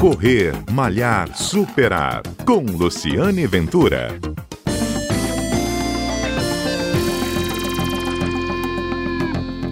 Correr, Malhar, Superar. Com Luciane Ventura.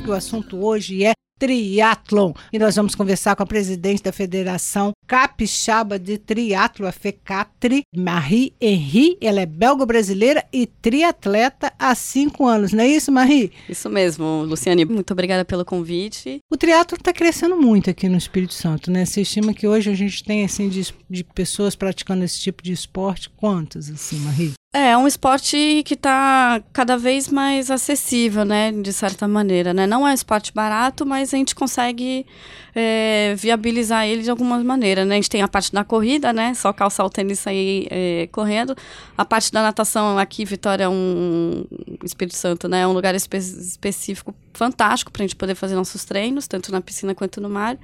O assunto hoje é triatlon. E nós vamos conversar com a presidente da Federação Capixaba de Triatlo, a FECATRI, Marie Henri. Ela é belga-brasileira e triatleta há cinco anos, não é isso, Marie? Isso mesmo, Luciane. Muito obrigada pelo convite. O triatlo está crescendo muito aqui no Espírito Santo, né? Você estima que hoje a gente tem, assim, de, de pessoas praticando esse tipo de esporte? Quantas, assim, Marie? É, é um esporte que está cada vez mais acessível, né, de certa maneira, né? Não é um esporte barato, mas a gente consegue é, viabilizar ele de alguma maneira, né? A gente tem a parte da corrida, né? Só calçar o tênis e sair é, correndo. A parte da natação aqui, Vitória, é um Espírito Santo, né? É um lugar espe específico fantástico para a gente poder fazer nossos treinos, tanto na piscina quanto no mar.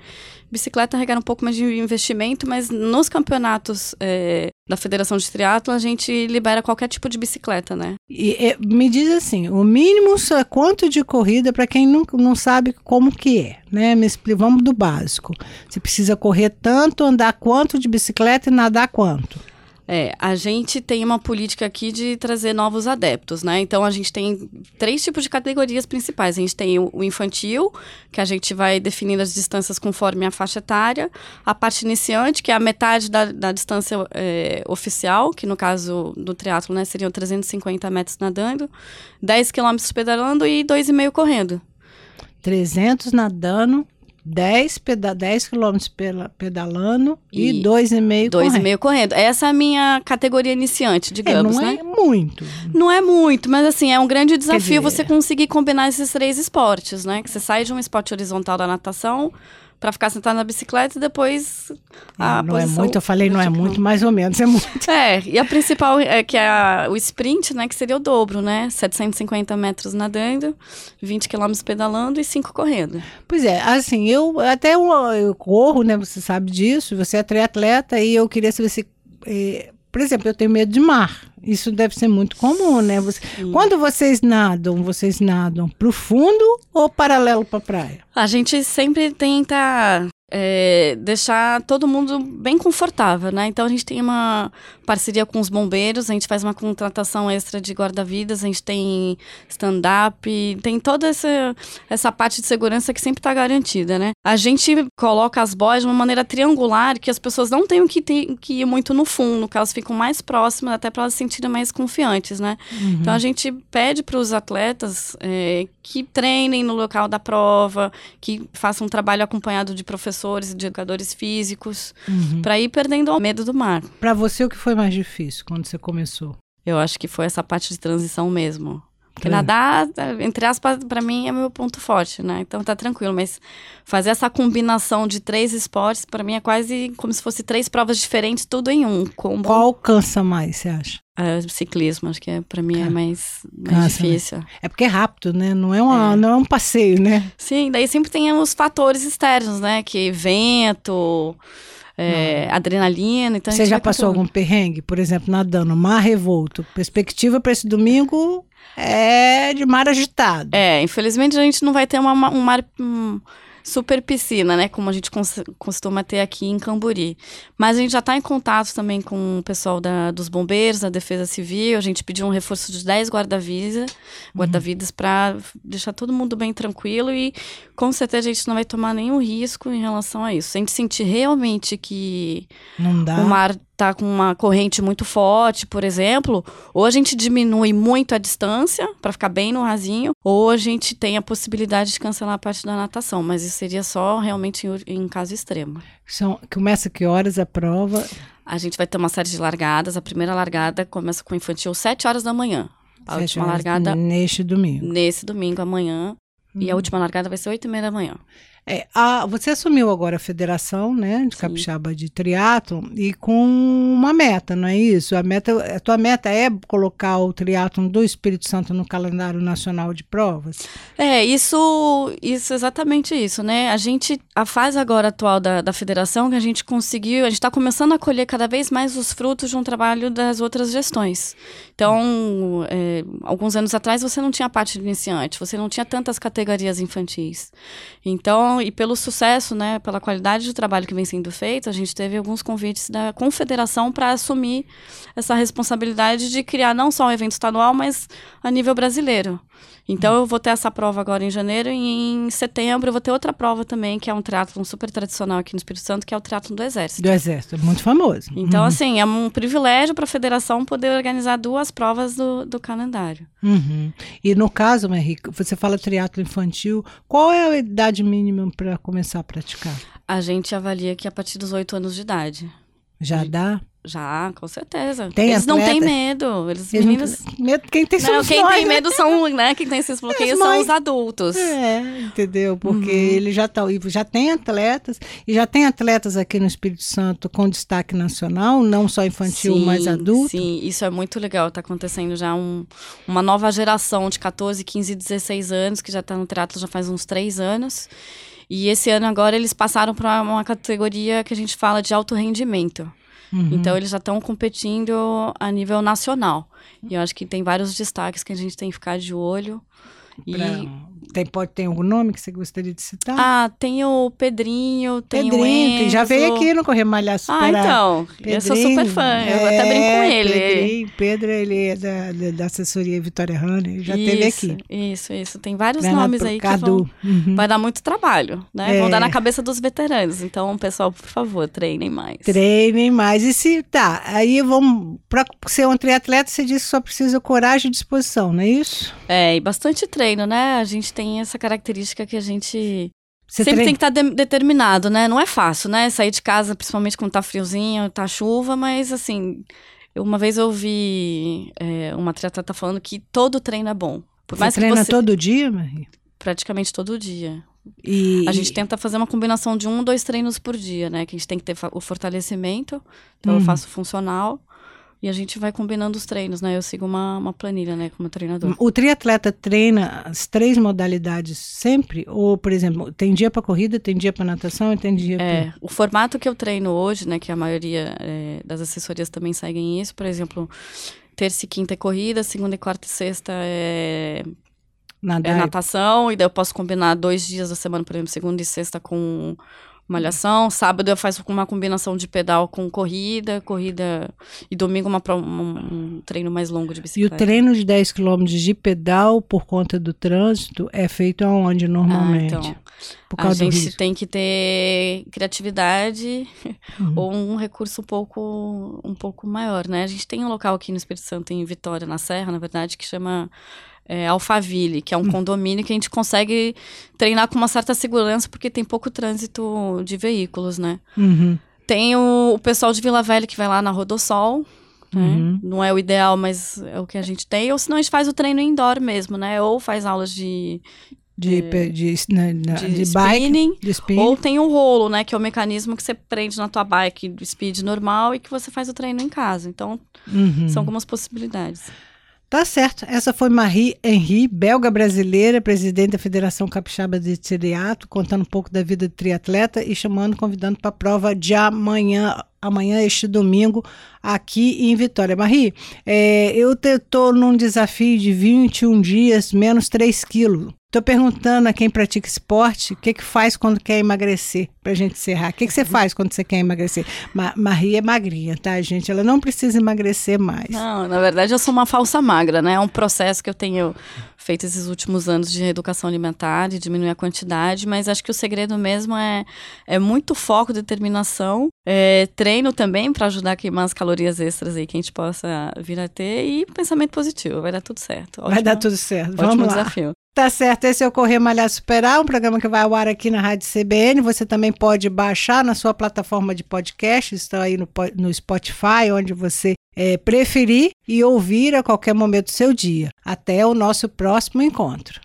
Bicicleta requer um pouco mais de investimento, mas nos campeonatos é, da Federação de Triatlo a gente libera qualquer tipo de bicicleta, né? E, me diz assim, o mínimo é quanto de corrida para quem não, não sabe como que é, né? Me vamos do básico. Você precisa correr tanto, andar quanto de bicicleta e nadar quanto? É, a gente tem uma política aqui de trazer novos adeptos, né? Então a gente tem três tipos de categorias principais. A gente tem o infantil, que a gente vai definindo as distâncias conforme a faixa etária. A parte iniciante, que é a metade da, da distância é, oficial, que no caso do triatlo, né, seriam 350 metros nadando, 10 quilômetros pedalando e 2,5 correndo. 300 nadando, 10, peda 10 quilômetros pedalando e 2,5 correndo. 2,5 correndo. Essa é a minha categoria iniciante, digamos, é, não né? é muito. Não é muito, mas assim, é um grande desafio dizer, você conseguir combinar esses três esportes, né? Que você sai de um esporte horizontal da natação para ficar sentado na bicicleta e depois a não é muito, eu falei não é muito, mais ou menos é muito. É, e a principal é que é o sprint, né, que seria o dobro, né? 750 metros nadando, 20 quilômetros pedalando e 5 correndo. Pois é, assim, eu até eu, eu, corro, né, você sabe disso, você é triatleta e eu queria saber se eh, por exemplo, eu tenho medo de mar. Isso deve ser muito comum, né? Você, quando vocês nadam, vocês nadam pro fundo ou paralelo para a praia? A gente sempre tenta é, deixar todo mundo bem confortável, né? Então a gente tem uma parceria com os bombeiros, a gente faz uma contratação extra de guarda-vidas, a gente tem stand-up, tem toda essa, essa parte de segurança que sempre está garantida, né? A gente coloca as boias de uma maneira triangular que as pessoas não tenham que, ter, que ir muito no fundo, que elas ficam mais próximas, até para elas se sentirem mais confiantes, né? Uhum. Então a gente pede para os atletas é, que treinem no local da prova, que façam um trabalho acompanhado de professores professores, de educadores físicos, uhum. para ir perdendo o medo do mar. Para você, o que foi mais difícil quando você começou? Eu acho que foi essa parte de transição mesmo. Porque é. nadar, entre aspas, para mim é meu ponto forte, né? Então tá tranquilo, mas fazer essa combinação de três esportes, para mim é quase como se fosse três provas diferentes, tudo em um. Combo. Qual cansa mais, você acha? É, ciclismo, acho que é, para mim é mais, mais difícil. Né? É porque é rápido, né? Não é, uma, é. não é um passeio, né? Sim, daí sempre tem os fatores externos, né? Que vento, é, adrenalina. Então Você já passou algum perrengue, por exemplo, nadando, mar revolto? Perspectiva para esse domingo é de mar agitado. É, infelizmente a gente não vai ter uma, um mar. Um, super piscina, né? Como a gente costuma ter aqui em Camburi. Mas a gente já está em contato também com o pessoal da, dos bombeiros, da Defesa Civil. A gente pediu um reforço de 10 guarda-vidas guarda uhum. para deixar todo mundo bem tranquilo e com certeza a gente não vai tomar nenhum risco em relação a isso. Se a gente sentir realmente que o mar tá com uma corrente muito forte, por exemplo, ou a gente diminui muito a distância para ficar bem no rasinho, ou a gente tem a possibilidade de cancelar a parte da natação, mas isso seria só realmente em, em caso extremo. São, começa que horas a prova? A gente vai ter uma série de largadas. A primeira largada começa com o infantil 7 horas da manhã. A última largada. Neste domingo. Nesse domingo, amanhã. Hum. E a última largada vai ser 8 e meia da manhã. É, a, você assumiu agora a federação, né, de Sim. capixaba de triatlo e com uma meta, não é isso? A meta, a tua meta é colocar o triatlo do Espírito Santo no calendário nacional de provas? É, isso, isso exatamente isso, né? A gente, a fase agora atual da, da federação que a gente conseguiu, a gente está começando a colher cada vez mais os frutos de um trabalho das outras gestões. Então, é, alguns anos atrás você não tinha parte de iniciante, você não tinha tantas categorias infantis. Então E pelo sucesso, né, pela qualidade do trabalho que vem sendo feito, a gente teve alguns convites da confederação para assumir essa responsabilidade de criar não só um evento estadual, mas a nível brasileiro. Então eu vou ter essa prova agora em janeiro e em setembro eu vou ter outra prova também, que é um triatlon super tradicional aqui no Espírito Santo, que é o triatlon do Exército. Do Exército, muito famoso. Então, uhum. assim, é um privilégio para a federação poder organizar duas provas do, do calendário. Uhum. E no caso, Henrique, você fala triatlo infantil, qual é a idade mínima para começar a praticar? A gente avalia que a partir dos oito anos de idade. Já dá? Já, com certeza. Tem eles atleta? não têm medo. Eles, eles meninos... medo, quem tem não, quem nós, tem né? medo são, né? Quem tem esses bloqueios são os adultos. É, entendeu? Porque uhum. ele já tá, já tem atletas e já tem atletas aqui no Espírito Santo com destaque nacional, não só infantil, sim, mas adulto. Sim, isso é muito legal. Está acontecendo já um, uma nova geração de 14, 15, 16 anos que já está no teatro já faz uns três anos. E esse ano agora eles passaram para uma categoria que a gente fala de alto rendimento. Uhum. Então eles já estão competindo a nível nacional. E eu acho que tem vários destaques que a gente tem que ficar de olho. Pra, e tem, pode ter algum nome que você gostaria de citar? Ah, tem o Pedrinho, tem Pedrinho, o Enzo. já veio aqui no Correr Superar. Ah, então. Pedrinho, eu sou super fã. É, eu até brinco com ele. Pedrinho, Pedro, ele é da, da assessoria Vitória Runner, já isso, teve aqui. Isso, isso. Tem vários nomes aí Cadu. que vão, uhum. vai dar muito trabalho, né? É. Vão dar na cabeça dos veteranos. Então, pessoal, por favor, treinem mais. Treinem mais. E se, tá, aí vamos, para ser um triatleta, você disse que só precisa coragem e disposição, não é isso? É, e bastante treino, né? A gente tem essa característica que a gente Você sempre treina? tem que estar de determinado, né? Não é fácil, né? Sair de casa, principalmente quando tá friozinho, tá chuva, mas assim, uma vez eu ouvi é, uma triatleta falando que todo treino é bom. Por Você mais treina que você... todo dia, Maria? Praticamente todo dia. E... A gente tenta fazer uma combinação de um, dois treinos por dia, né? Que a gente tem que ter o fortalecimento, então Uhum. eu faço funcional. E a gente vai combinando os treinos, né? Eu sigo uma, uma planilha, né, como treinador. O triatleta treina as três modalidades sempre? Ou, por exemplo, tem dia para corrida, tem dia para natação e tem dia É, para. o formato que eu treino hoje, né, que a maioria é, das assessorias também seguem isso, por exemplo, terça e quinta é corrida, segunda e quarta e sexta é, é Nadar. natação, e daí eu posso combinar dois dias da semana, por exemplo, segunda e sexta com malhação, sábado eu faço uma combinação de pedal com corrida, corrida e domingo uma, um, um treino mais longo de E o bicicleta. treino de 10 km de pedal por conta do trânsito é feito aonde Ah, normalmente? então, por a causa do gente tem que ter criatividade Uhum. ou um recurso um pouco, um pouco maior, né? A gente tem um local aqui no Espírito Santo, em Vitória, na Serra, na verdade, que chama é, Alphaville, que é um Hum. condomínio que a gente consegue treinar com uma certa segurança, porque tem pouco trânsito de veículos, né? Uhum. Tem o, o pessoal de Vila Velha que vai lá na Rodossol, né? Uhum. Não é o ideal, mas é o que a gente tem. Ou senão a gente faz o treino indoor mesmo, né? Ou faz aulas de, De, de, na- na- de, de bike, spinning. de spinning. Ou tem o rolo, né? Que é o mecanismo que você prende na tua bike do speed normal e que você faz o treino em casa. Então, Uhum. são algumas possibilidades. Tá certo. Essa foi Marie Henri, belga brasileira, presidente da Federação Capixaba de Triatlo, contando um pouco da vida de triatleta e chamando, convidando para a prova de amanhã, amanhã, este domingo, aqui em Vitória. Marie, é, eu estou num desafio de 21 dias, menos 3 quilos. Estou perguntando a quem pratica esporte o que, que faz quando quer emagrecer, para a gente encerrar. O que, que você faz quando você quer emagrecer? Ma Marie é magrinha, tá, gente? Ela não precisa emagrecer mais. Não, na verdade eu sou uma falsa magra, né? É um processo que eu tenho feito esses últimos anos de reeducação alimentar, de diminuir a quantidade, mas acho que o segredo mesmo é, é muito foco, determinação, é, treino também para ajudar a queimar as calorias extras aí que a gente possa vir a ter e pensamento positivo, vai dar tudo certo. Vai Ótimo- dar tudo certo. Ótimo Vamos lá. desafio. Tá certo, esse é o Correr Malhar Superar, um programa que vai ao ar aqui na Rádio CBN. Você também pode baixar na sua plataforma de podcast, estão aí no, no Spotify, onde você eh, preferir, e ouvir a qualquer momento do seu dia. Até o nosso próximo encontro.